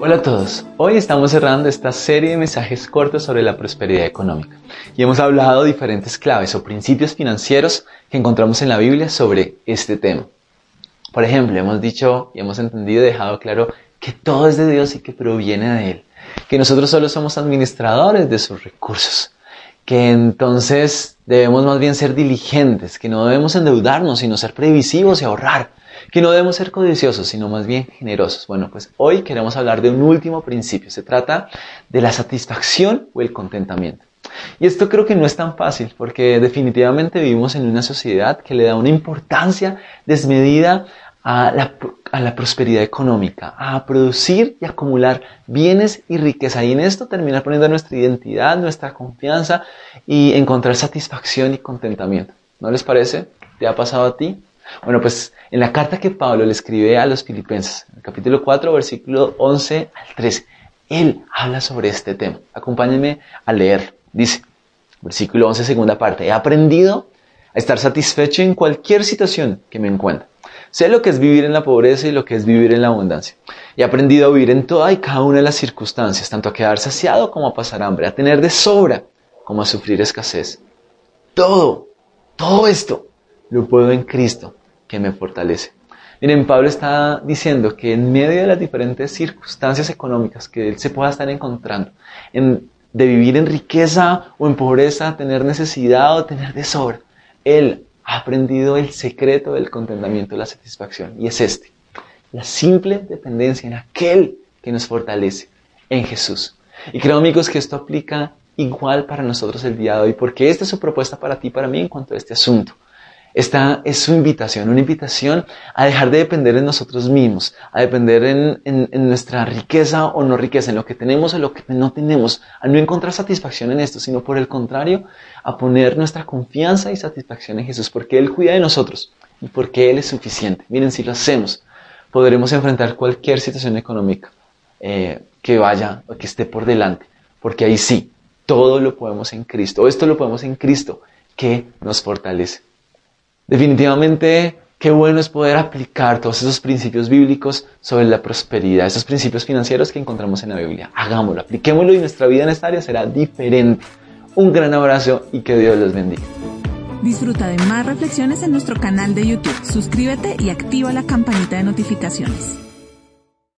Hola a todos, hoy estamos cerrando esta serie de mensajes cortos sobre la prosperidad económica. Y hemos hablado diferentes claves o principios financieros que encontramos en la Biblia sobre este tema. Por ejemplo, hemos dicho y hemos entendido y dejado claro que todo es de Dios y que proviene de Él, que nosotros solo somos administradores de sus recursos, que entonces debemos más bien ser diligentes, que no debemos endeudarnos, sino ser previsivos y ahorrar, que no debemos ser codiciosos, sino más bien generosos. Bueno, pues hoy queremos hablar de un último principio. Se trata de la satisfacción o el contentamiento. Y esto creo que no es tan fácil porque definitivamente vivimos en una sociedad que le da una importancia desmedida a la, prosperidad económica, a producir y acumular bienes y riqueza. Y en esto termina poniendo nuestra identidad, nuestra confianza y encontrar satisfacción y contentamiento. ¿No les parece? ¿Te ha pasado a ti? Bueno, pues en la carta que Pablo le escribe a los filipenses, en el capítulo 4, versículo 11 al 13, él habla sobre este tema. Acompáñenme a leer. Dice, versículo 11, segunda parte, he aprendido a estar satisfecho en cualquier situación que me encuentre. Sé lo que es vivir en la pobreza y lo que es vivir en la abundancia. He aprendido a vivir en toda y cada una de las circunstancias, tanto a quedar saciado como a pasar hambre, a tener de sobra como a sufrir escasez. Todo, todo esto lo puedo en Cristo que me fortalece. Miren, Pablo está diciendo que en medio de las diferentes circunstancias económicas que él se pueda estar encontrando, en, de vivir en riqueza o en pobreza, tener necesidad o tener de sobra, él ha aprendido el secreto del contentamiento, de la satisfacción, y es este, la simple dependencia en aquel que nos fortalece, en Jesús. Y creo amigos que esto aplica igual para nosotros el día de hoy, porque esta es su propuesta para ti, para mí en cuanto a este asunto. Esta es su invitación, una invitación a dejar de depender en nosotros mismos, a depender en, en, nuestra riqueza o no riqueza, en lo que tenemos o lo que no tenemos, a no encontrar satisfacción en esto, sino por el contrario, a poner nuestra confianza y satisfacción en Jesús, porque Él cuida de nosotros y porque Él es suficiente. Miren, si lo hacemos, podremos enfrentar cualquier situación económica eh, que vaya o que esté por delante, porque ahí sí, todo lo podemos en Cristo, o esto lo podemos en Cristo, que nos fortalece. Definitivamente, qué bueno es poder aplicar todos esos principios bíblicos sobre la prosperidad, esos principios financieros que encontramos en la Biblia. Hagámoslo, apliquémoslo y nuestra vida en esta área será diferente. Un gran abrazo y que Dios los bendiga. Disfruta de más reflexiones en nuestro canal de YouTube. Suscríbete y activa la campanita de notificaciones.